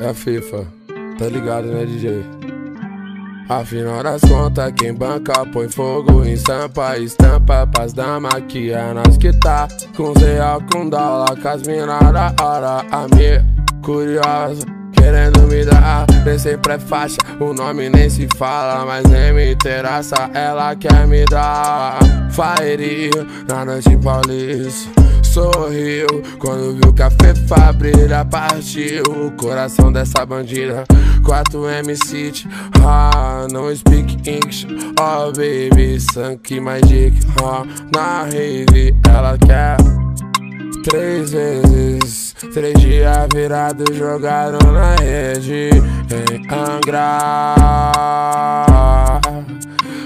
É a FIFA, tá ligado, né, DJ? Afinal das contas, quem banca põe fogo em estampa, estampa pras damas que é nós que tá com real, com dólar, com as mina da hora, a minha curiosa. Querendo me dar, nem sempre é faixa, o nome nem se fala, mas nem me interessa, ela quer me dar Fire na noite paulista sorriu. Quando viu que a Fefa brilha Partiu o coração dessa bandida. 4M City Ah, não speak English. Oh baby, sangue magic Ah, na rave ela quer Três vezes. Três dias virados jogaram na rede. Em Angra.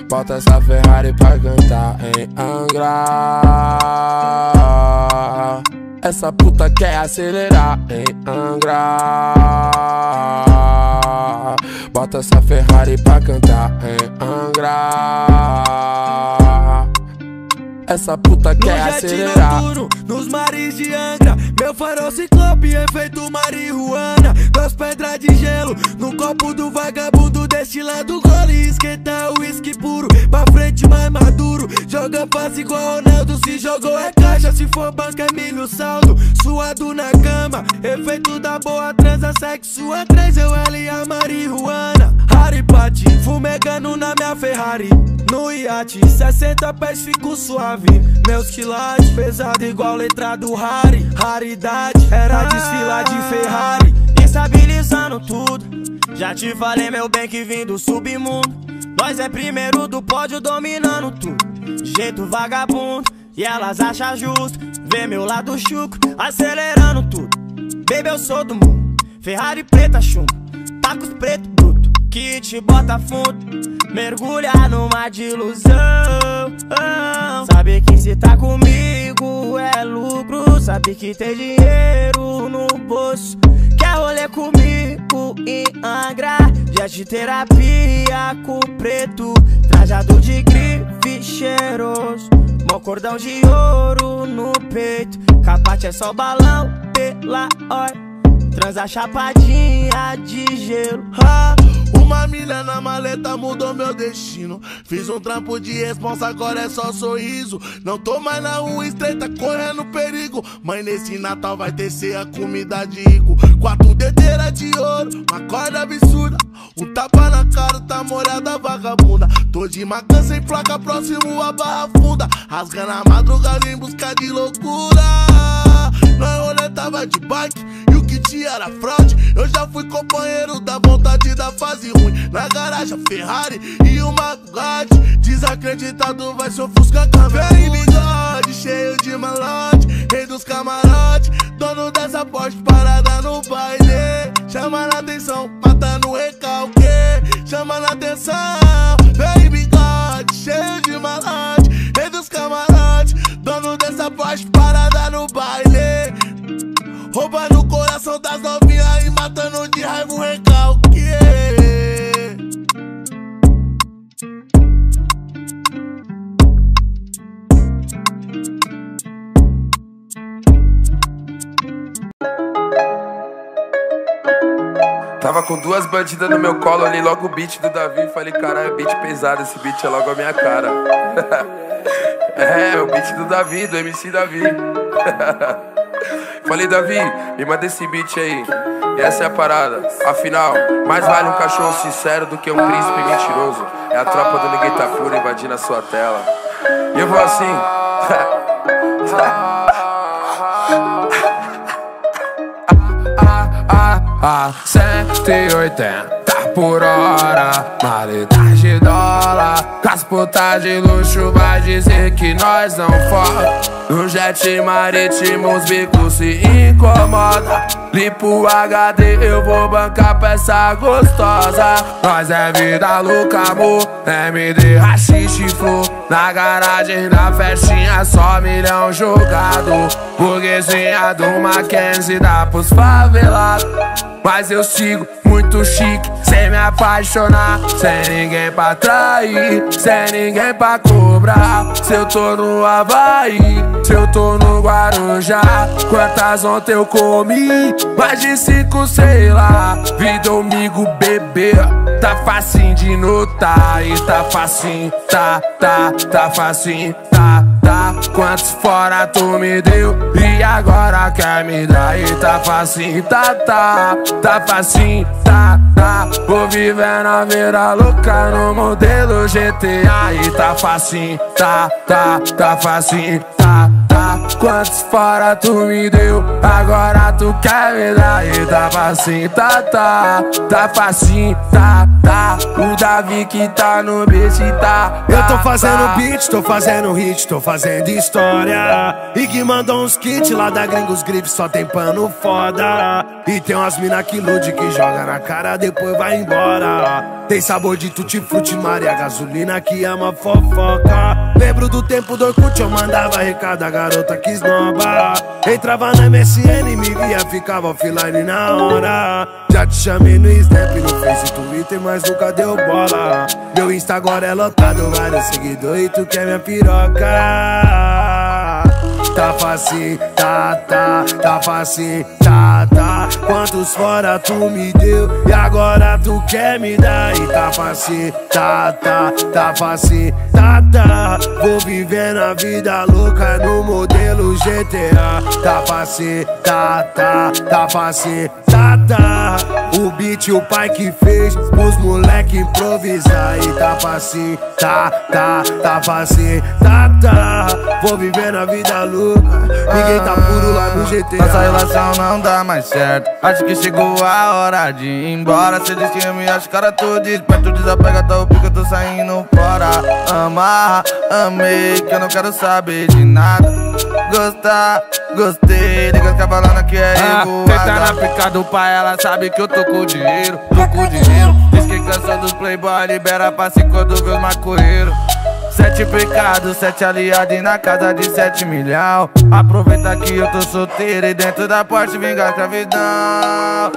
Bota essa Ferrari pra cantar em Angra essa puta quer acelerar em Angra. Bota essa Ferrari pra cantar em Angra Essa puta quer no acelerar. noturno, Nos mares de Angra. Meu farol ciclope, efeito marihuana. Duas pedras de gelo No copo do vagabundo Destilado gole Esquenta o uísque puro Pra frente mais maduro. Joga passe igual Ronaldo Se jogou é caixa. Se for banca é milho saldo Suado na cama. Efeito da boa transa Sexo a três Eu, ela e a marihuana. Harry Pati Fumegando na minha Ferrari. No iate 60 pés fico suave Meus quilates Pesado igual letra do Harry. Raridade Era desfilar de Ferrari. Estabilizando tudo. Já te falei meu bem que vim do submundo. Nós é primeiro do pódio dominando tudo. Jeito vagabundo E elas acham justo. Ver meu lado chuco Acelerando tudo. Baby eu sou do mundo. Ferrari preta chumbo. Tacos preto Que te bota fundo Mergulhar numa ilusão Sabe que se tá comigo é lucro Sabe que tem dinheiro no bolso. Quer rolê comigo em Angra Dia de terapia com preto. Trajado de grife cheiroso Mó cordão de ouro no peito. Capate é só balão pela hora Transa chapadinha de gelo. Ha! Uma milha na maleta mudou meu destino. Fiz um trampo de responsa, agora é só sorriso. Não tô mais na rua estreita, correndo perigo. Mas nesse Natal vai ter a comida de rico. Quatro dedeiras de ouro, uma corda absurda. Um tapa na cara, tá molhada vagabunda. Tô de macan sem placa, próximo a barra funda. Rasgando a madrugada em busca de loucura. Nós rolê tava de bike e o tinha era fraude. Eu já fui companheiro da vontade da fase ruim. Na garagem, Ferrari e uma Bugatti. Desacreditado vai se ofuscar Vem bigode, cheio de malote. Rei dos camarotes, dono dessa Porsche parada no baile. Chama na atenção, matando o recalque. Chama na atenção, vem bigode, cheio de malote. Rei dos camarotes, dono dessa Porsche parada no baile. Coração das novinhas e matando de raiva o recalque. Tava com duas bandidas no meu colo, olhei logo o beat do Davi. Falei, caralho, beat pesado, esse beat é logo a minha cara. É, o beat do Davi, do MC Davi Falei, Davi, me manda esse beat aí. Essa é a parada. Afinal, mais vale um cachorro sincero do que um príncipe mentiroso. É a tropa do Ninguém Tá Puro invadindo a sua tela. E eu vou assim. A 180 por hora, maleta de dólar. Com as de luxo, vai dizer que nós não foda. No jet marítimo, os bicos se incomoda. Limpo HD, eu vou bancar peça gostosa. Nós é vida louca, amor. MD, rachixe, flor. Na garagem da festinha só milhão jogado Burguesinha do Mackenzie dá pros favelados. Mas eu sigo muito chique, sem me apaixonar Sem ninguém pra trair, sem ninguém pra cobrar. Se eu tô no Havaí, se eu tô no Guarujá Quantas ontem eu comi, mais de cinco sei lá Vi domingo beber, tá facinho de notar E tá facinho, tá, tá, tá facinho, tá Quantos fora tu me deu e agora quer me dar? E tá facinho, tá, tá, tá facinho, tá, tá. Vou vivendo a vida louca no modelo GTA. E tá facinho, tá, tá, tá facinho, tá, tá. Quantos fora tu me deu, agora tu quer me dar? E tá facinho, tá, tá, tá facinho, tá, tá. O Davi que tá no beat, tá. Eu tô fazendo beat, tô fazendo hit, tô fazendo história. E que mandou uns kits lá da Gringos Grip, só tem pano foda. E tem umas mina que ilude que joga na cara, depois vai embora. Tem sabor de tutti-frutti, Maria, gasolina que ama fofoca. Lembro do tempo do Orkut, eu mandava recado, a garota que esnoba. Entrava na MSN, me via, ficava offline na hora. Já te chamei no Snap, no Face, Twitter, mas nunca deu bola. Meu Insta agora é lotado, vários seguidores, tu quer minha piroca. Tá facinho, tá, tá, tá facinho, tá, tá. Quantos fora tu me deu e agora tu quer me dar? E tá facinho, tá, tá, tá facinho, tá, tá. Vou vivendo a vida louca no modelo GTA. Tá facinho, tá, tá, tá facinho, tá, tá. O beat o pai que fez, os moleque improvisar. E tá facinho, tá, tá, tá facinho, tá, tá. Vou vivendo a vida louca. Ninguém tá puro lá no GTA. Nossa relação não dá mais certo. Acho que chegou a hora de ir embora. Cê diz que me acha cara tu desperto. Desapega, tá o pico, eu tô saindo fora. Amar, amei, que eu não quero saber de nada. Gostar, gostei. Liga que falando que é ah, tá na pica do pai, ela sabe que eu tô com dinheiro. Tô com dinheiro. Diz que cansou dos playboy, libera pra cinco quando vê os. Sete pecados, sete aliados e na casa de sete milhão. Aproveita que eu tô solteiro e dentro da porte vingar a escravidão.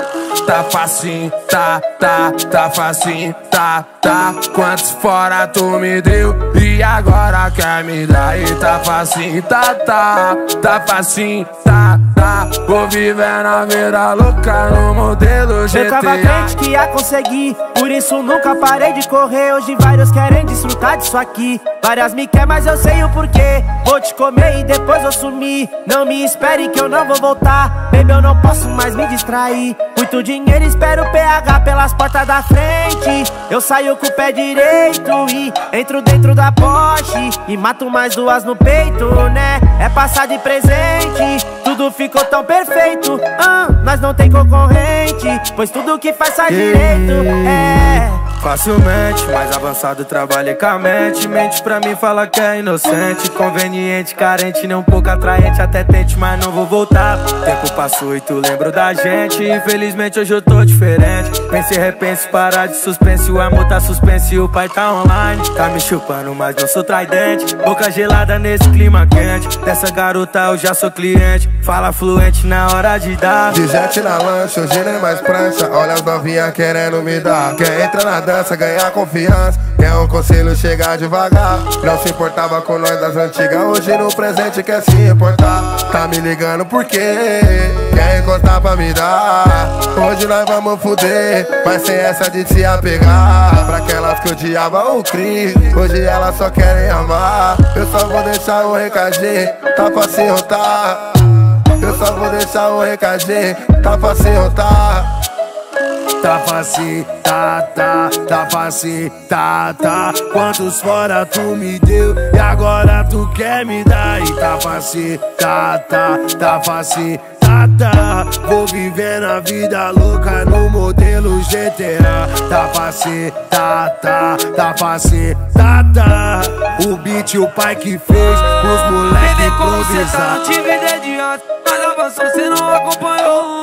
Tá facinho, tá, tá, tá facinho, tá, tá. Quantos fora tu me deu e agora quer me dar? E tá facinho, tá, tá, tá facinho, tá, tá. Vou vivendo a vida louca no modelo GTA. Eu tava crente que ia conseguir, por isso nunca parei de correr. Hoje vários querem desfrutar disso aqui. Várias me quer, mas eu sei o porquê. Vou te comer e depois vou sumir. Não me espere que eu não vou voltar. Baby, eu não posso mais me distrair. Muito dinheiro, espero o PH pelas portas da frente. Eu saio com o pé direito e entro dentro da Porsche. E mato mais duas no peito, né? É passar de presente. Tudo ficou tão perfeito. Ah, nós não tem concorrente. Pois tudo que faz sai direito. É. Facilmente, mais avançado trabalha com a mente Mente pra mim, fala que é inocente. Conveniente, carente, nem um pouco atraente. Até tente, mas não vou voltar. Tempo passou e tu lembro da gente. Infelizmente hoje eu tô diferente. Pense e repense, parar de suspense. O amor tá suspenso e o pai tá online. Tá me chupando, mas não sou tridente. Boca gelada nesse clima quente. Dessa garota eu já sou cliente. Fala fluente na hora de dar. De na lancha, hoje nem mais prancha. Olha as novinhas querendo me dar. Quer entrar na dança, ganhar confiança. Quer um conselho, chegar devagar. Não se importava com nós das antigas. Hoje no presente quer se importar. Tá me ligando por quê? Quer encostar pra me dar? Hoje nós vamos fuder Mas sem essa de se apegar. Pra aquelas que odiavam o Cris Hoje elas só querem amar. Eu só vou deixar um recadinho Tá pra se rotar. Eu só vou deixar um recadinho Tá pra se rotar Tá facinho, tá, tá, tá tá, tá. Quantos fora tu me deu e agora tu quer me dar? E tá facinho, tá, tá, tá tá, tá. Vou vivendo a vida louca no modelo GTA. Tá facinho, tá, tá, tá tá, tá. O beat o pai que fez, os moleque improvisar. Não tive ideia de antes, mas avançou, cê não acompanhou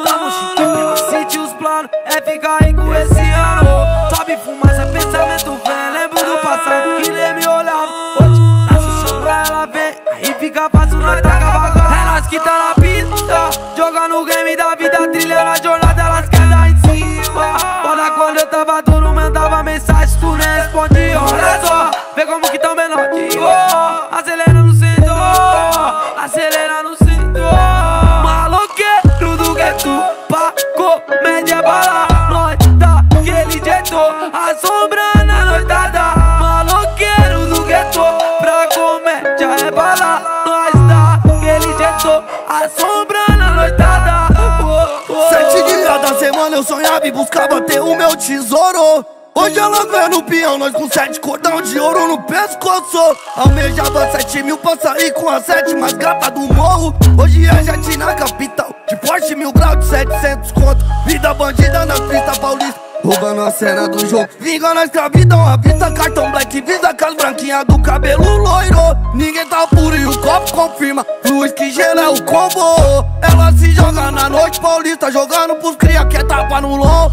ficar com esse ano Sabe fumaça, pensamento vem Lembro do passado que nem me olhava Hoje, nasce sombra, ela vem Aí fica fácil, nós taca buscava ter o meu tesouro. Hoje ela vem no peão, nós com sete cordão de ouro no pescoço. Almejava sete mil pra sair com a sete mais gata do morro. Hoje é jet na capital, de Porsche mil grau de 700 conto. Vida bandida na pista paulista. Roubando a cena do jogo, vinga na escravidão, a vista cartão black, visa com as branquinhas do cabelo loiro. Ninguém tá puro e o copo confirma, luz que gelo é o combo. Ela se joga na noite paulista, jogando pros cria que é tapa no lombo.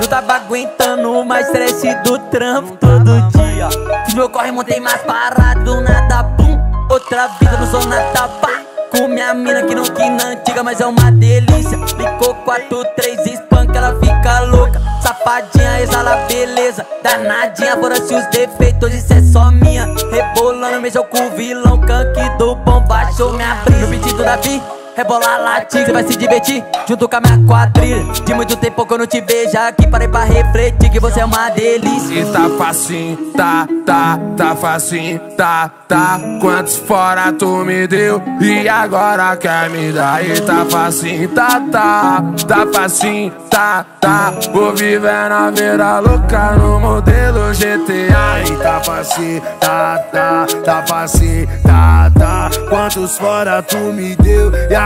Eu tava aguentando o estresse do trampo todo dia. Fiz meu corre, montei mais parado, nada pum. Outra vida no zona tapa. Com minha mina que não quina antiga, mas é uma delícia. Licou 4, 3, espanca, ela fica louca. Safadinha, exala beleza. Danadinha, fora-se os defeitos, isso é só minha. Rebolando, mexeu com o vilão, canque do bom, baixou minha brisa. No pedido da Vi. Rebola latim, cê vai se divertir junto com a minha quadrilha. De muito tempo que eu não te vejo aqui, parei pra refletir que você é uma delícia. E tá facinho, tá, tá, tá facinho, tá, tá. Quantos fora tu me deu e agora quer me dar? E tá facinho, tá, tá, tá facinho, tá, tá. Vou viver na vida louca no modelo GTA. E tá facinho, tá, tá, tá facinho, tá, tá. Quantos fora tu me deu e agora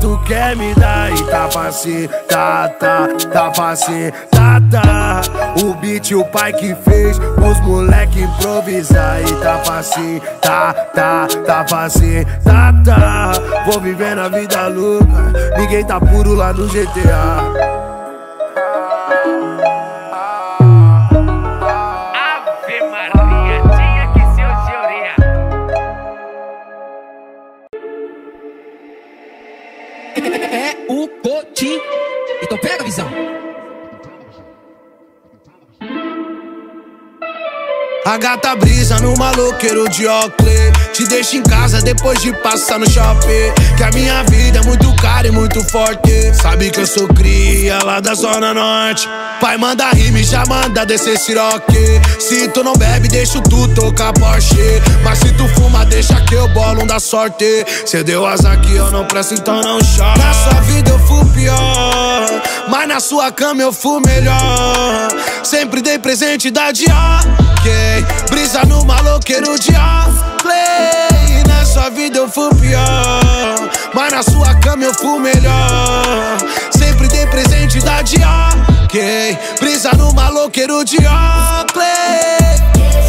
tu quer me dar? E tá facinho, tá, tá, tá facinho, tá, tá. O beat o pai que fez, os moleque improvisar. E tá facinho, tá, tá, tá facinho, tá, tá. Vou viver na vida louca, ninguém tá puro lá no GTA. Cotim. Então pega a visão. A gata brisa no maloqueiro de Oakley Te deixa em casa depois de passar no shopping. Que a minha vida é muito cara e muito forte. Sabe que eu sou cria lá da zona norte. Pai manda rime, já manda descer siroque Se tu não bebe, deixa tu tocar Porsche. Mas se tu fuma, deixa que eu bolo um da sorte. Cê deu azar que eu não presto, então não chora. Na sua vida eu fui pior Mas na sua cama eu fui melhor. Sempre dei presente da Dior Ok, brisa no maloqueiro de Oakley Na sua vida eu fui pior Mas na sua cama eu fui melhor Sempre dei presente da Dior brisa no maloqueiro de Oakley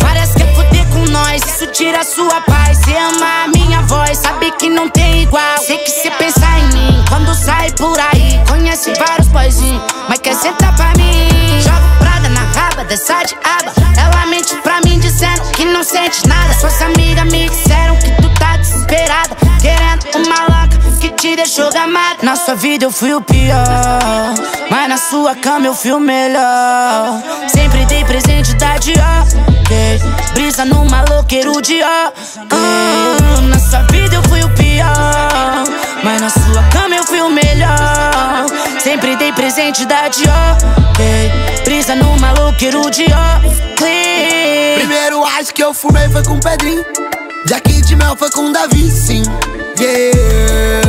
Várias quer fuder com nós, isso tira sua paz. Cê ama a minha voz, sabe que não tem igual. Sei que cê pensa em mim quando sai por aí. Conhece vários boyzinhos, mas quer sentar pra mim. Joga prada na raba dessa diaba. Ela mente pra mim dizendo que não sente nada. Suas amigas me disseram que tu tá desesperada. Querendo uma que te deixou gamada. Na sua vida eu fui o pior, mas na sua cama eu fui o melhor. Sempre dei presente da Dior. Brisa no maloqueiro de ó. Ah, Na sua vida eu fui o pior, mas na sua cama eu fui o melhor. Sempre dei presente da Dior. Brisa no maloqueiro de ó. Primeiro acho que eu fumei foi com Pedrinho. Jack de mel foi com Davi, sim. Yeah,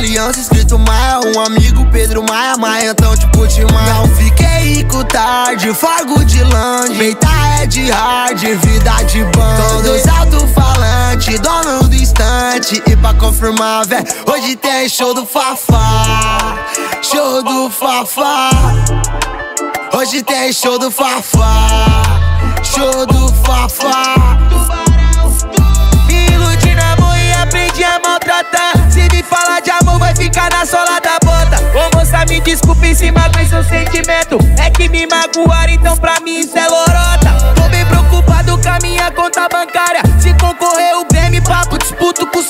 aliança escrito Maia. Um amigo Pedro Maia, Maia, então tipo de Maia. Não fiquei rico tarde, fargo de lanche. Feita é de hard, vida de banda. Todos alto-falante, dono do instante. E pra confirmar, vé, hoje tem show do Fafá. Show do Fafá. Hoje tem show do Fafá. Show do Fafá. Me iludi na amor e aprendi a maltratar. Falar de amor, vai ficar na sola da bota. Ô moça, me desculpe em cima seu sentimento. É que me magoaram, então pra mim isso é lorota. Tô bem preocupado com a minha conta bancária. Se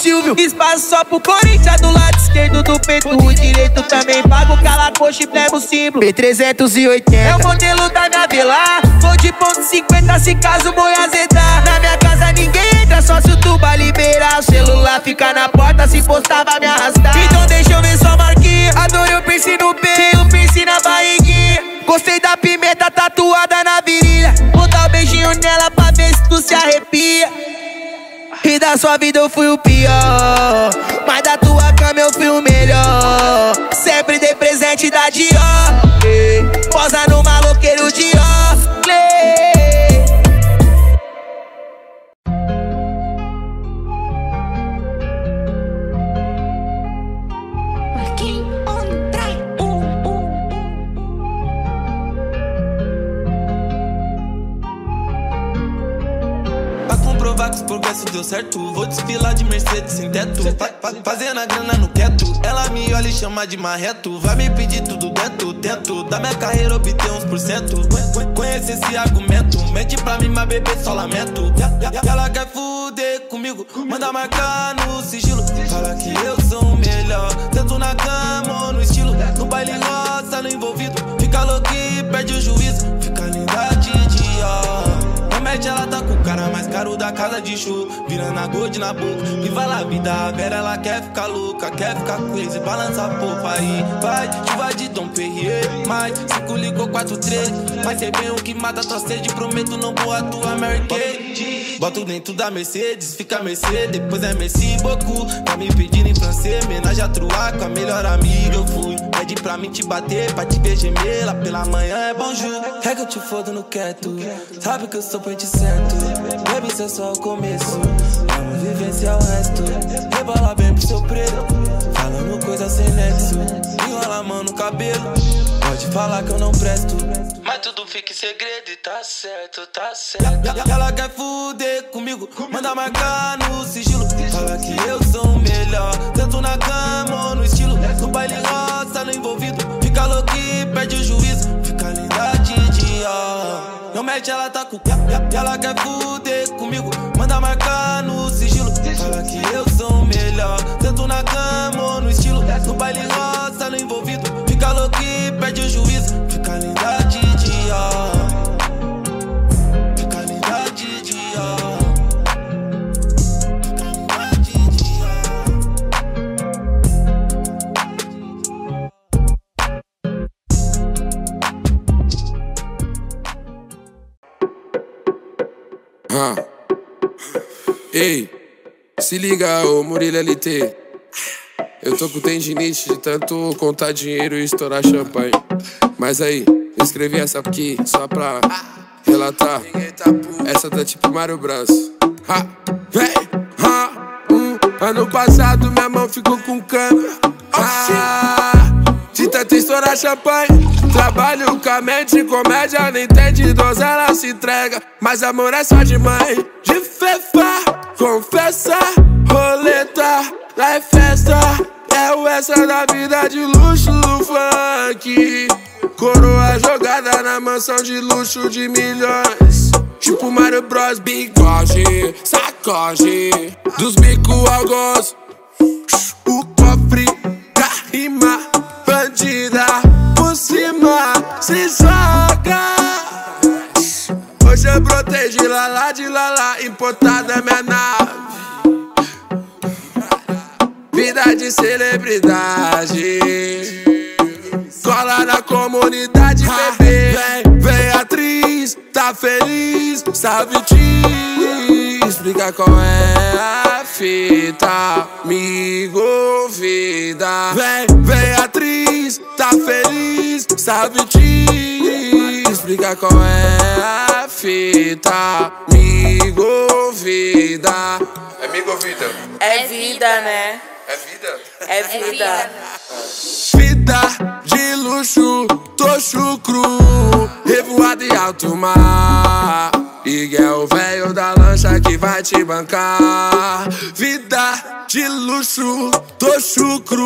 Silvio. Espaço só pro Corinthians do lado esquerdo do peito. O direito também pago, cala coxa e pega o símbolo. P380 é o modelo da minha vila. Vou de ponto 50 se caso boi azedar. Na minha casa ninguém entra, só se o tuba liberar. O celular fica na porta, se postar vai me arrastar. Então deixa eu ver sua marquinha. Adorei o piercing no peito, o piercing na barriguinha. Gostei da pimenta tatuada na virilha. Vou dar um beijinho nela ver se tu se arrepia. E da sua vida eu fui o pior. Mas da tua cama eu fui o melhor. Sempre dei presente da Dior. Posa no deu certo. Vou desfilar de Mercedes sem teto. Fa fa Fazendo a grana no quieto Ela me olha e chama de marreto. Vai me pedir tudo dentro Tento da minha carreira obter uns por cento. Conhe- Conhece esse argumento. Mente pra mim, mas bebê só lamento. Ela quer fuder comigo. Manda marcar no sigilo. Fala que eu sou o melhor. Tanto na cama ou no estilo. No baile roça, no envolvido. Fica louco e perde o juízo Ela tá com o cara mais caro da casa de show. Virando a gold na boca E vai lá, vida. Vera, ela quer ficar louca Quer ficar crazy, balança a popa aí. Vai, chuva de Dom Perrier Mais, 5 ligou 4, 3 Vai ser bem o que mata tua sede Prometo não vou atuar Mary Kay Boto dentro da Mercedes, fica Mercedes Depois é Merci beaucoup Tá me pedindo em francês Menagem a truar com a melhor amiga. Eu fui Pede pra mim te bater, pra te ver gemer Lá pela manhã é bonjour. É que eu te fodo no quieto. Sabe que eu sou certo Baby, isso é só o começo. Vamos vivenciar o resto. Rebola bem pro seu preto. Falando coisa sem nexo. Enrola a mão no cabelo. Pode falar que eu não presto. Mas tudo fica em segredo e tá certo, tá certo. Ela quer fuder comigo. Manda marcar no sigilo. Fala que eu sou o melhor. Tanto na cama ou no estilo. No baile roça, no envolvido. Fica louco e perde o juízo Não mete, ela tá com E Ela quer fuder comigo. Manda marcar no sigilo. Fala que eu sou o melhor. Tanto na cama ou no estilo. No baile roça, no envolvido. Fica louco e perde o juízo. Fica linda Ah. Ei, se liga, ô Murilo LT. Eu tô com tendinite de tanto contar dinheiro e estourar champanhe. Mas aí, escrevi essa aqui só pra relatar. Essa tá tipo Mario Bros. Ha, vem, ha, hum. Ano passado minha mão ficou com câmera. Ah, de tanto estourar champanhe. Trabalho com a mente, comédia, não entende, donzela se entrega. Mas amor é só de mãe, de fefa, confessa, roleta, lá é festa. É o essa da vida de luxo do funk. Coroa jogada na mansão de luxo de milhões. Tipo Mario Bros, bigode, sacode. Dos bico ao gozo. O cofre da rima, bandida por cima, se joga. Hoje eu brotei de lala, de lala, importada é minha nave. Vida de celebridade. Cola na comunidade, bebê. Vem, vem atriz, tá feliz, sabe te explicar qual é a fita. Me convida. Vem, vem atriz, tá feliz, sabe te explicar qual é a fita. Me convida. É me convida. É vida, né? É vida? É vida. Vida de luxo, tô chucro, revoado em alto mar. E é o velho da lancha que vai te bancar. Vida de luxo, tô chucro,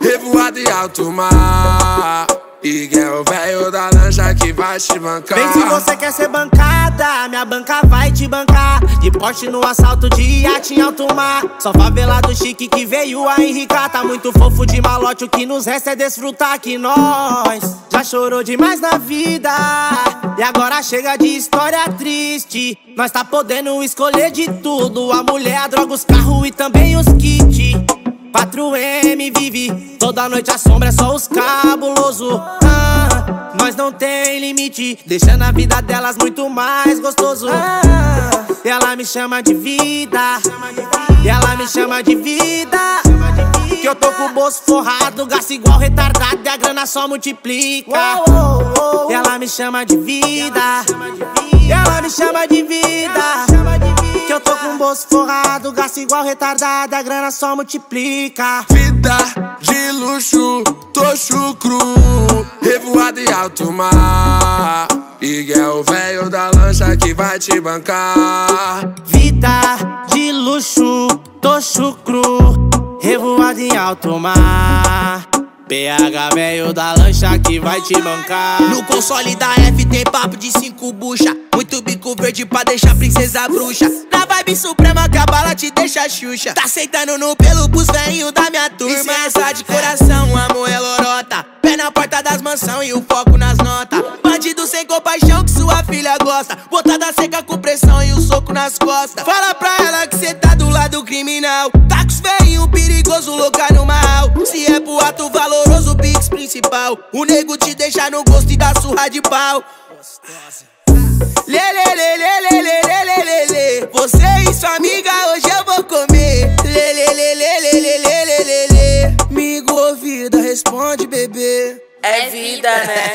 revoado em alto mar. E o velho da lancha que vai te bancar. Vem se você quer ser bancada, minha banca vai te bancar. De poste no assalto de iate em alto mar. Só favelado chique que veio a enricar. Tá muito fofo de malote, o que nos resta é desfrutar que nós já chorou demais na vida. E agora chega de história triste. Nós tá podendo escolher de tudo: a mulher, a droga, os carros e também os kits. 4M vive, toda noite a sombra é só os cabuloso. Ah, nós não tem limite, deixando a vida delas muito mais gostoso. Ah, ela me chama de vida, e ela me chama de vida. Que eu tô com o bolso forrado, gasto igual retardado e a grana só multiplica. Ela me chama de vida, ela me chama de vida. Que eu tô com o bolso forrado, gasto igual retardado, a grana só multiplica. Vida de luxo, tô chucro, revoado em alto mar. E é o velho da lancha que vai te bancar. Vida de luxo, tô chucro, revoado em alto mar. PH velho da lancha que vai te bancar. No console da F tem papo de cinco bucha. Muito bico verde pra deixar princesa bruxa. Na vibe suprema que a bala te deixa xuxa. Tá aceitando no pelo pros velhinhos da minha turma. E se essa de coração, amor é lorota. Pé na porta das mansão e o foco nas notas. Bandido sem compaixão que sua filha gosta. Botada seca com pressão e o soco nas costas. Fala pra ela que cê tá do lado criminal. Tá com os velhinhos perigoso, louca no mal. Se é pro ato valoroso, Pix principal. O nego te deixa no gosto e dá surra de pau. Lê, lê, lê, lê, lê, lê, lê, lê, lê, lê. Você e sua amiga hoje eu vou comer. Lê, lê, lê, lê, lê, lê, lê, lê, lê, lê. Migo ouvida, responde, bebê. É vida, né?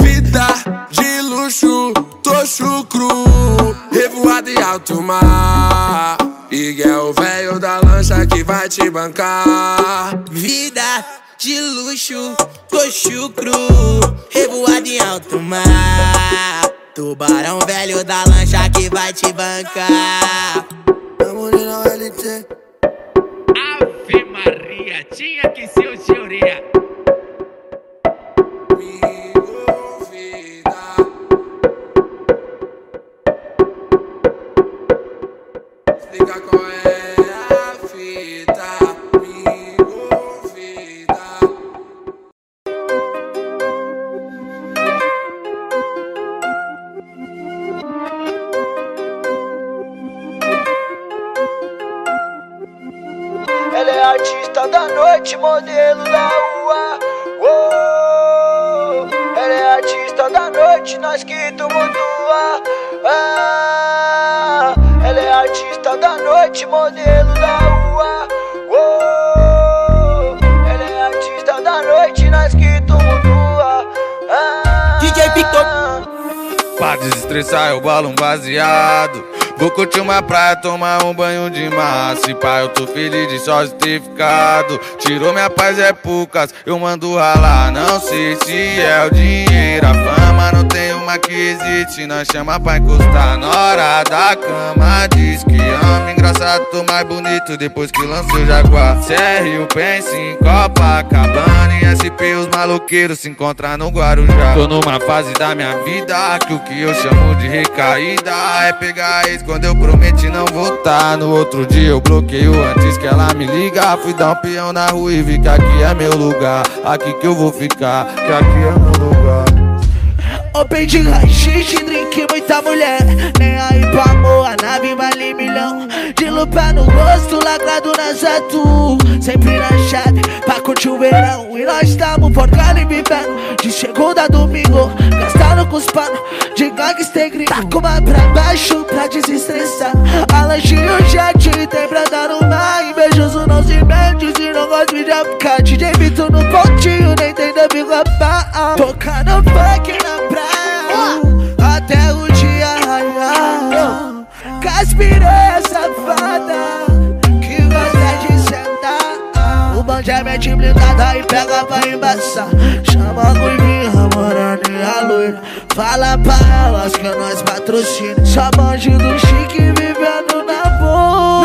Vida de luxo, tô chucro, revoado em alto mar. E é o velho da lancha que vai te bancar. Vida de luxo, tô chucro, revoado em alto mar. Tubarão velho da lancha que vai te bancar. Ave Maria, tinha que ser o senhoria. Pra desestressar eu balo um baseado. Vou curtir uma praia, tomar um banho de mar Se pá, eu tô feliz de só ter ficado. Tirou minha paz é poucas, eu mando ralar. Não sei se é o dinheiro, a fama Não tem uma que existe, nós chama pra encostar Na hora da cama, diz que ama Engraçado, tô mais bonito. Depois que lançou o Jaguar. CR, pensa em Copacabana. E SP, os maloqueiros se encontram no Guarujá. Tô numa fase da minha vida que o que eu chamo de recaída É pegar ex quando eu prometi não voltar. No outro dia eu bloqueio antes que ela me liga. Fui dar um peão na rua e vi que aqui é meu lugar. Aqui que eu vou ficar, que aqui é meu lugar Open de rachixe, drink, muita mulher. Nem aí pra amor, a nave vale milhão. De lupa no rosto, lacrado na jato Sempre na chave, pra curtir o verão. E nós tamo forcando e vivendo. De segunda a domingo, gastando com os panos De gangster gringo Tá com uma pra baixo pra desestressar. A lanche e o jet, tem pra dar mar. Invejoso não se mete, se não gosta de ficar DJ no pontinho, nem tem da roubar Tocando funk Caspirei safada que gosta de sentar. O bonde é mente blindada e pega pra embaçar. Chama a ruivinha, morena e a loira. Fala pra elas que nós patrocina. Só bandido chique vivendo na boa.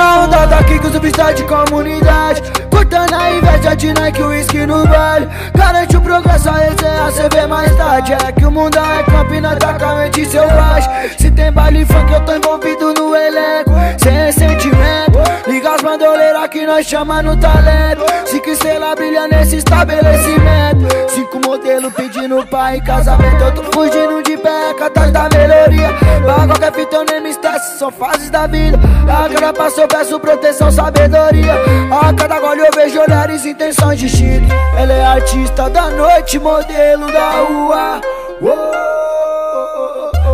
Daqui amigos, vista de comunidade. Cortando a inveja de Nike, whisky no baile Garante o progresso, a resenha, cê vê mais tarde. É que o mundo é campo nós tá com a mente selvagem. Se tem baile funk, eu tô envolvido no elenco. Sem sentimento Liga as bandoleiras que nós chama no talento. Cinco estrelas brilha nesse estabelecimento. Cinco modelos pedindo pai em casamento. Eu tô fugindo de beca atrás da melhoria. Pra qualquer fita eu nem me estresse São fases da vida. A cada passo eu peço proteção, sabedoria. A cada gole eu vejo olhares, intenções de chile Ela é artista da noite, modelo da rua.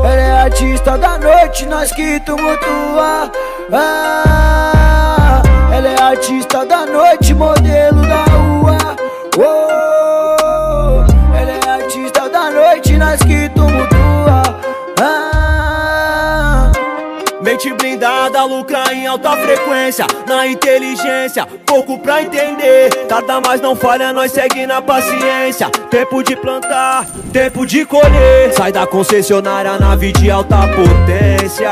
Ela é artista da noite, nós que tumultua. Ah, Ela é artista da noite, modelo da rua. Ela é artista da noite, nós que tumultua Mente blindada, lucra em alta frequência Na inteligência, pouco pra entender. Tarda mais não falha, nós segue na paciência. Tempo de plantar, tempo de colher. Sai da concessionária, nave de alta potência.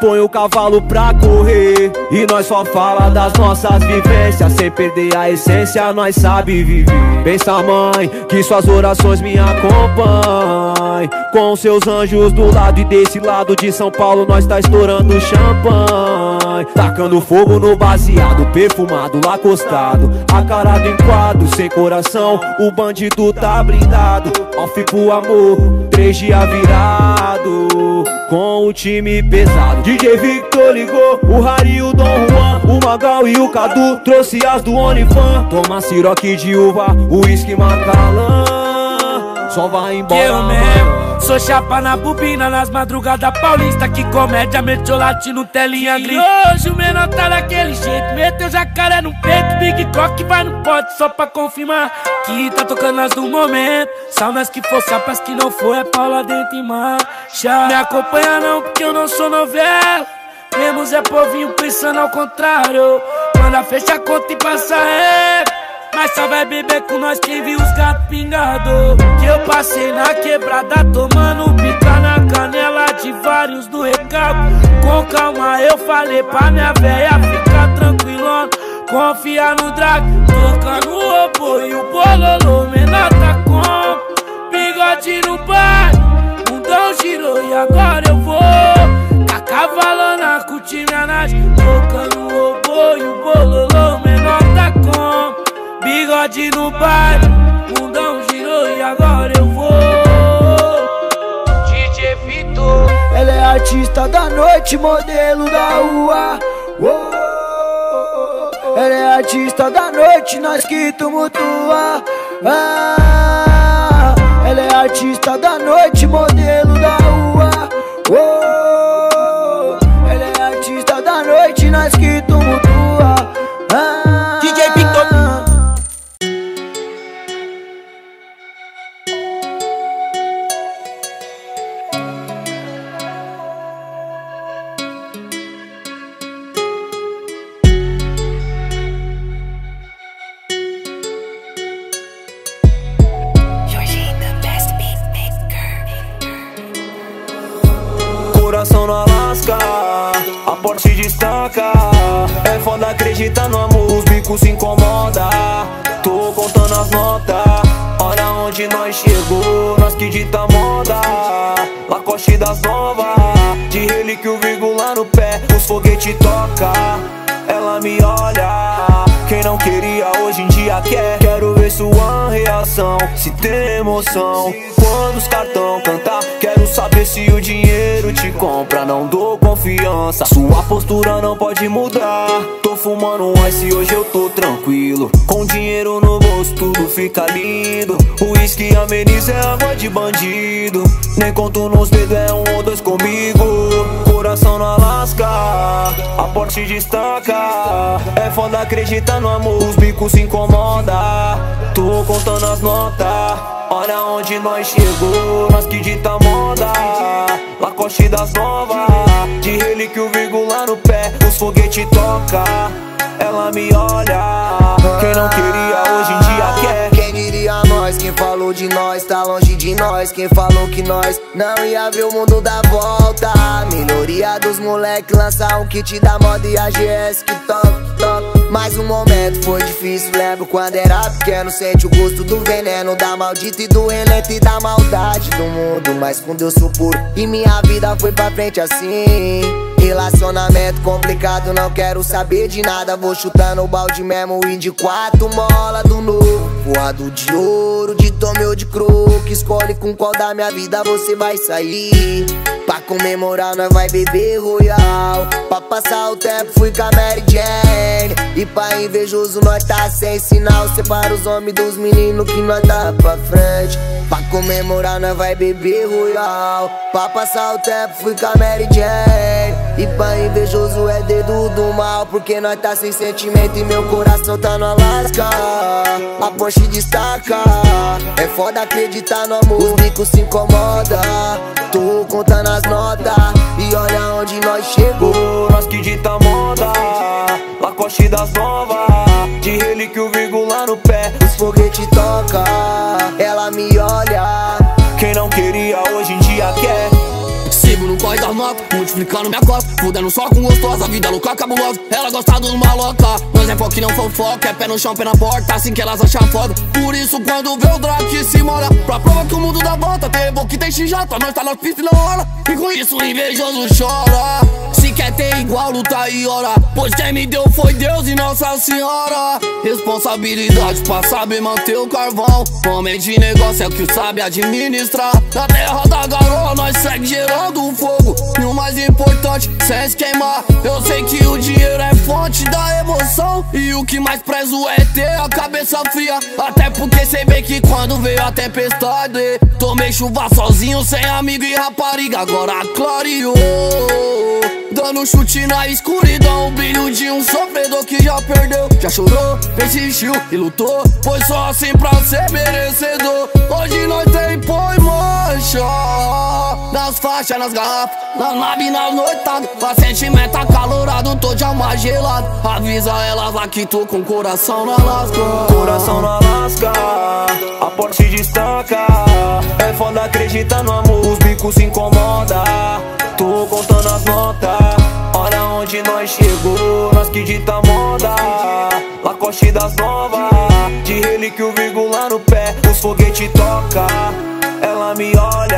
Põe o cavalo pra correr E nós só fala das nossas vivências. Sem perder a essência, nós sabe viver. Pensa mãe, que suas orações me acompanhem Com seus anjos do lado e desse lado de São Paulo Nós tá estourando champanhe Tacando fogo no baseado, perfumado lá acostado A cara do enquadro, sem coração O bandido tá blindado. Off pro amor, três dias virado Com o time pesado. DJ Victor ligou, o e o Dom Juan O Magal e o Cadu, trouxe as do Onifan Toma siroque de uva, uísque macalã Só vai embora Sou chapa na bobina, nas madrugadas paulista Que comédia, metiolate telinha gris Hoje o menor tá daquele jeito Meteu jacaré no peito, Big Cock vai no pote Só pra confirmar que tá tocando as do momento. Saunas que for sapas que não for, é Paula dentro e marcha Me acompanha não, porque eu não sou novela. Mesmo Zé Povinho pensando ao contrário Manda fecha a conta e passa régua mas só vai beber com nós quem viu os gatos pingado Que eu passei na quebrada tomando pica na canela de vários do recalque Com calma eu falei pra minha véia ficar tranquilona. Confia no drag, tocando o robô e o bololô Menor tá com bigode no bar Mundão girou e agora eu vou. Tá cavalona com o time Anás Tocando o robô e o bololô Bigode no baile, mundão girou e agora eu vou. DJ Vitor, ela é artista da noite, modelo da rua. Ela é artista da noite, nós que tumultua. Ah, ela é artista da noite, modelo da rua. Ela foda acreditar no amor, os bicos se incomoda. Tô contando as notas, olha onde nós chegou. Nós que dita moda, Lacoste das novas. De relíquia o vírgula no pé, os foguete toca Ela me olha, quem não queria hoje em dia quer. Quero ver sua reação, se tem emoção. Quando os cartão cantar, quero saber se o dinheiro te compra. Não dou confiança, sua postura não pode mudar. Tô fumando um ice, hoje eu tô tranquilo. Com dinheiro no bolso tudo fica lindo. Uísque ameniza é água de bandido. Nem conto nos dedos, é um ou dois comigo Coração no Alasca, a Porsche destaca. É foda acreditar no amor, os bicos se incomoda. Tô contando as notas, olha onde nós chegou. Nós que dita moda, Lacoste das novas De relíquia o vírgula no pé, os foguete toca. Ela me olha, quem não queria hoje em dia quer nós. Quem falou de nós tá longe de nós. Quem falou que nós não ia ver o mundo dar volta. Melhoria dos moleque, lançar um kit da moda e a GS que toca, toca. Mas um momento foi difícil, lembro quando era pequeno Sente o gosto do veneno, da maldita e do relento E da maldade do mundo, mas com Deus sou puro E minha vida foi pra frente assim Relacionamento complicado, não quero saber de nada. Vou chutando o balde mesmo e de quatro mola do novo Voado de ouro, de tome ou de croque Escolhe com qual da minha vida você vai sair Pra comemorar nós vai beber royal. Pra passar o tempo fui com a Mary Jane. E pra invejoso nós tá sem sinal. Separa os homens dos meninos que nós tá pra frente. Pra comemorar nós vai beber royal. Pra passar o tempo fui com a Mary Jane. E pra invejoso é dedo do mal. Porque nós tá sem sentimento e meu coração tá no Alasca. A Porsche destaca. É foda acreditar no amor. Os bicos se incomoda Tô contando as notas E olha onde nós chegou. Nós que dita moda Lacoste das novas De relíquia o vírgula no pé Os foguete toca. Ela me olha Quem não queria hoje em dia quer No corre das notas, multiplicando minha cota. Fudendo só com gostosa, vida louca cabulosa Ela gosta dos maloca, nós é foco não fofoca. É pé no chão, pé na porta, assim que elas acham foda. Por isso quando vê o drag se molha. Pra prova que o mundo dá volta, tem que tem XJ Nós tá nas pistas e não rola, e com isso o invejoso chora. Se quer ter igual, luta e ora. Pois quem me deu foi Deus e Nossa Senhora. Responsabilidade pra saber manter o carvão. Homem de negócio é o que sabe administrar. Na terra da garoa nós segue gerando fogo. E o mais importante, sem se queimar. Eu sei que o dinheiro é fonte da emoção. E o que mais prezo é ter a cabeça fria. Até porque sei bem que quando veio a tempestade Tomei chuva sozinho, sem amigo e rapariga. Agora clareou Dando chute na escuridão. O brilho de um sofredor que já perdeu. Já chorou, persistiu e lutou. Foi só assim pra ser merecedor. Hoje nós tem pó e mancha Nas faixas, nas garrafas Na nave, nas noitadas Pra sentimento acalorado Tô de alma gelada. Avisa elas lá que tô com coração na Alaska Coração na Alaska A Porsche destaca. É foda acreditar no amor Os bicos se incomoda. Tô contando as notas Olha onde nós chegou. Nós que dita moda Lacoste das novas De relíquia o vírgula no pé Os foguete toca. Ela me olha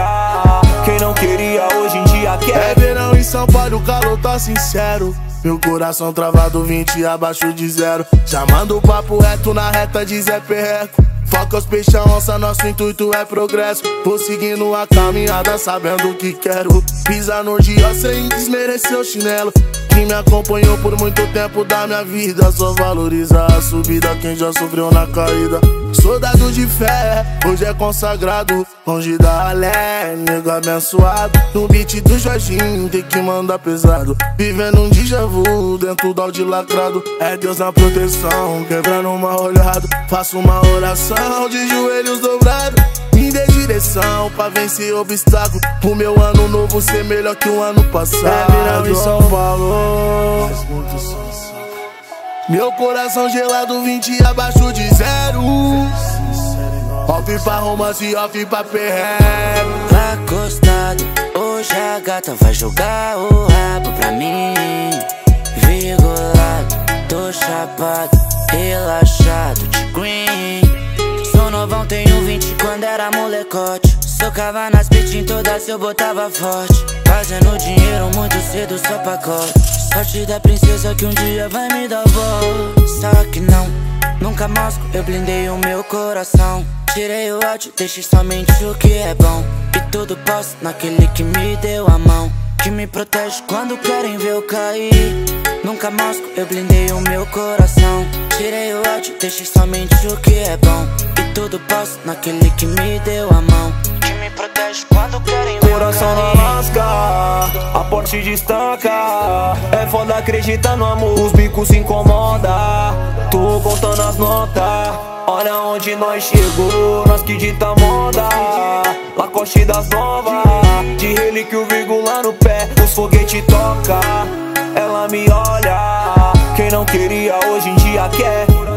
São Paulo, o calor tá sincero. Meu coração travado 20 abaixo de zero. Chamando o papo reto na reta de Zé Perreco Foca os peixão, onça, nosso intuito é progresso. Vou seguindo a caminhada sabendo o que quero. Pisar no dia sem desmerecer o chinelo. Que me acompanhou por muito tempo da minha vida Só valoriza a subida. Quem já sofreu na caída? Soldado de fé, hoje é consagrado. Longe da ralé, nego abençoado. No beat do Jorginho tem que mandar pesado. Vivendo um déjà vu dentro do áudio lacrado É Deus na proteção, quebrando uma olhada. Faço uma oração de joelhos dobrados Me dê direção pra vencer obstáculo O meu ano novo ser melhor que o ano passado É em São Paulo meu coração gelado, 20 abaixo de zero. Off pra romance, off pra perrego. Acostado, hoje a gata vai jogar o rabo pra mim. Vigolado, tô chapado, relaxado de green. Tenho 20 quando era molecote. Socava nas beats todas eu botava forte. Fazendo dinheiro muito cedo, só pacote. Sorte da princesa que um dia vai me dar voz. Só que não, nunca mosco, eu blindei o meu coração. Tirei o ódio, deixei somente o que é bom. E tudo posso naquele que me deu a mão. Que me protege quando querem ver eu cair. Nunca mosco, eu blindei o meu coração. Tirei o ódio, deixei somente o que é bom. Tudo posso naquele que me deu a mão. Que me protege quando querem Coração na lasca, a Porsche destaca. É foda acreditar no amor, os bicos se incomoda. Tô contando as notas, olha onde nós chegou. Nós que dita moda, Lacoste das novas. De relíquia o vírgula no pé, os foguete toca. Ela me olha, quem não queria hoje em dia quer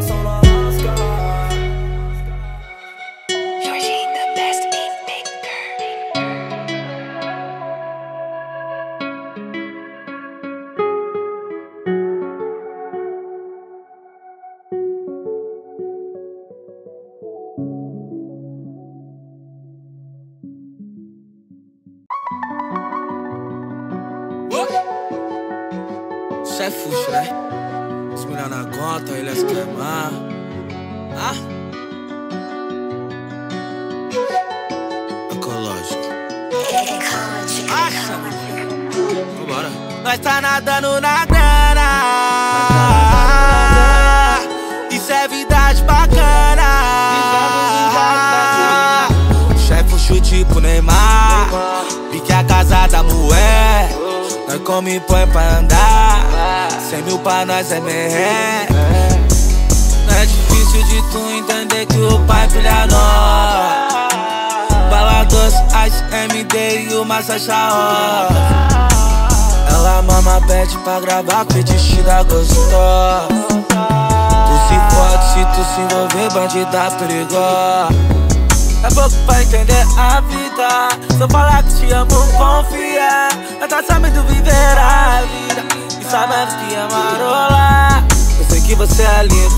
é pouco pra entender a vida. Eu falar que te amo, confia. Nós tá sabendo viver a vida. E sabendo que é marola Eu sei que você é linda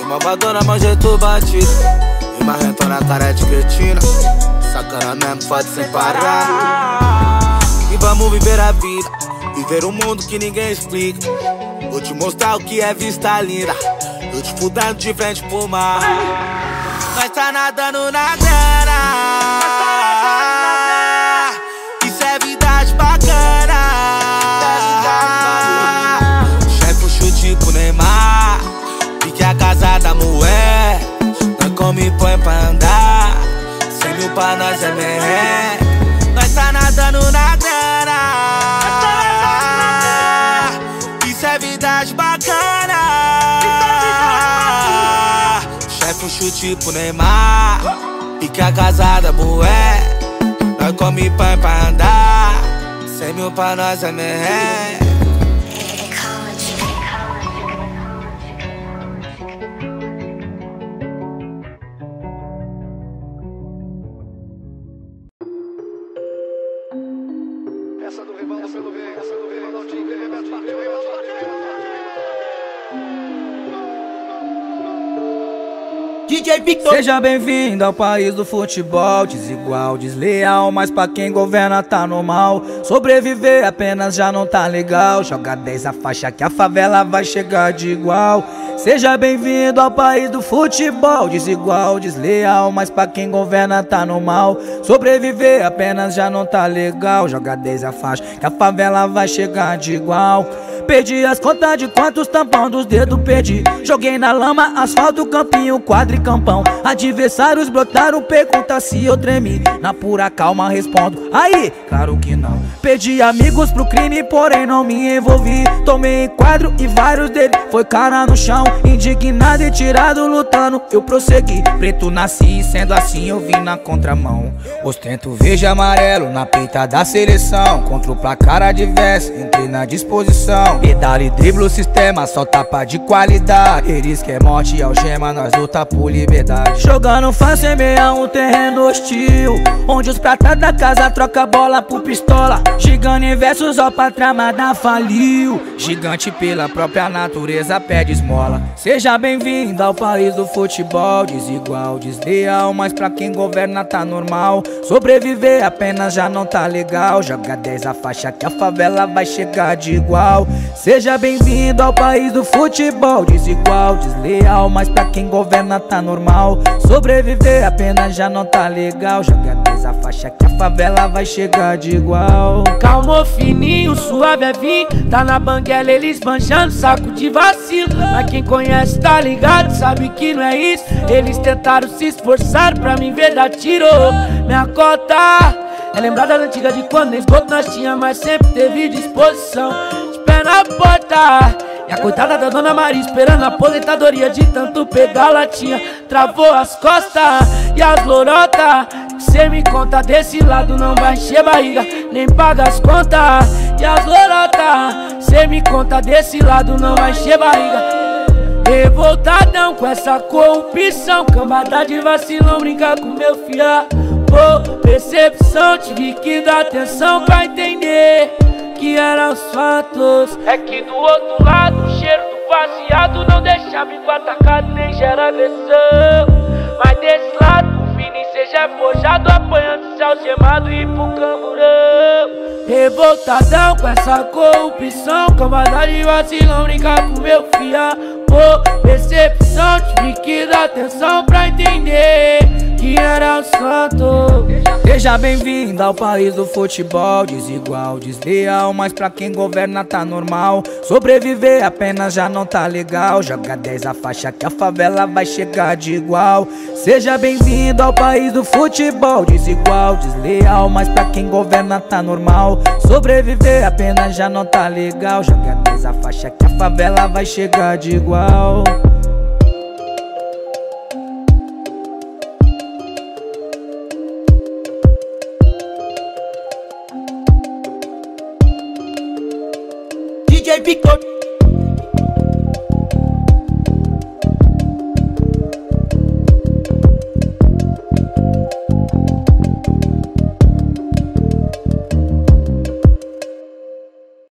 E malvadona, mas jeito batido. E marrentona, cara de cretina. Sacana mesmo, pode sem parar. E vamos viver a vida. Viver um mundo que ninguém explica. Vou te mostrar o que é vista linda. Eu te fudendo de frente pro mar Nós tá nadando na grana. Isso é vidade bacana. Chefe chute pro Neymar. Pique a casa da mulher. Nós come põe pra andar. Cem mil pra nós é merré Um chute pro Neymar Pique a casa da mulher Nós come pão pra andar Cem mil pra nós é merré DJ Victor. Seja bem-vindo ao país do futebol Desigual, desleal, mas pra quem governa tá normal Sobreviver apenas já não tá legal. Joga 10 a faixa que a favela vai chegar de igual. Seja bem-vindo ao país do futebol Desigual, desleal, mas pra quem governa tá normal Sobreviver apenas já não tá legal. Joga 10 a faixa que a favela vai chegar de igual Perdi as contas de quantos tampão dos dedos perdi. Joguei na lama, asfalto, campinho, quadro e campão. Adversários brotaram, pergunta se eu tremi. Na pura calma respondo, aí, claro que não Perdi amigos pro crime, porém não me envolvi. Tomei quadro e vários deles foi cara no chão Indignado e tirado lutando, eu prossegui Preto nasci, sendo assim eu vim na contramão. Ostento verde e amarelo na peita da seleção. Contra o placar adverso, entrei na disposição. Pedala e dribla o sistema, só tapa de qualidade. Eles é morte e algema, nós luta por liberdade. Jogando fã semeia um terreno hostil Onde os pratas da casa troca bola por pistola Gigante em versos, ó pra tramada faliu Gigante pela própria natureza pede esmola. Seja bem-vindo ao país do futebol Desigual, desleal, mas pra quem governa tá normal. Sobreviver apenas já não tá legal. Joga 10 a faixa que a favela vai chegar de igual. Seja bem-vindo ao país do futebol Desigual, desleal, mas pra quem governa tá normal. Sobreviver apenas já não tá legal. Joga 10 a faixa que a favela vai chegar de igual Calmo fininho, suave é vir Tá na banguela eles manchando saco de vacilo. Mas quem conhece tá ligado, sabe que não é isso. Eles tentaram se esforçar pra me ver dar tiro. Minha cota é lembrada da antiga de quando nem esgoto nós tinha Mas sempre teve disposição. De pé na porta e a coitada da Dona Maria esperando a aposentadoria de tanto pegar latinha. Travou as costas e as lorotas Cê me conta desse lado não vai encher barriga Nem paga as contas. E as lorotas Cê me conta desse lado não vai encher barriga. Revoltadão com essa corrupção Cambada de vacilão brincar com meu fiar Pô, percepção tive que dar atenção pra entender que eram os fatos. É que do outro lado o cheiro do baseado Não deixa bico atacado nem gera agressão Mas desse lado é forjado apanhando se algemado e pro camburão. Revoltadão com essa corrupção de vacilão, brincar com meu fiel Pô, decepção, tive que dar atenção pra entender Que era santo. Seja bem-vindo ao país do futebol Desigual, desleal, mas pra quem governa tá normal. Sobreviver apenas já não tá legal. Joga 10 a faixa que a favela vai chegar de igual. Seja bem-vindo ao país do futebol Desigual, desleal, mas pra quem governa tá normal. Sobreviver apenas já não tá legal. Joga 10 a faixa que a favela vai chegar de igual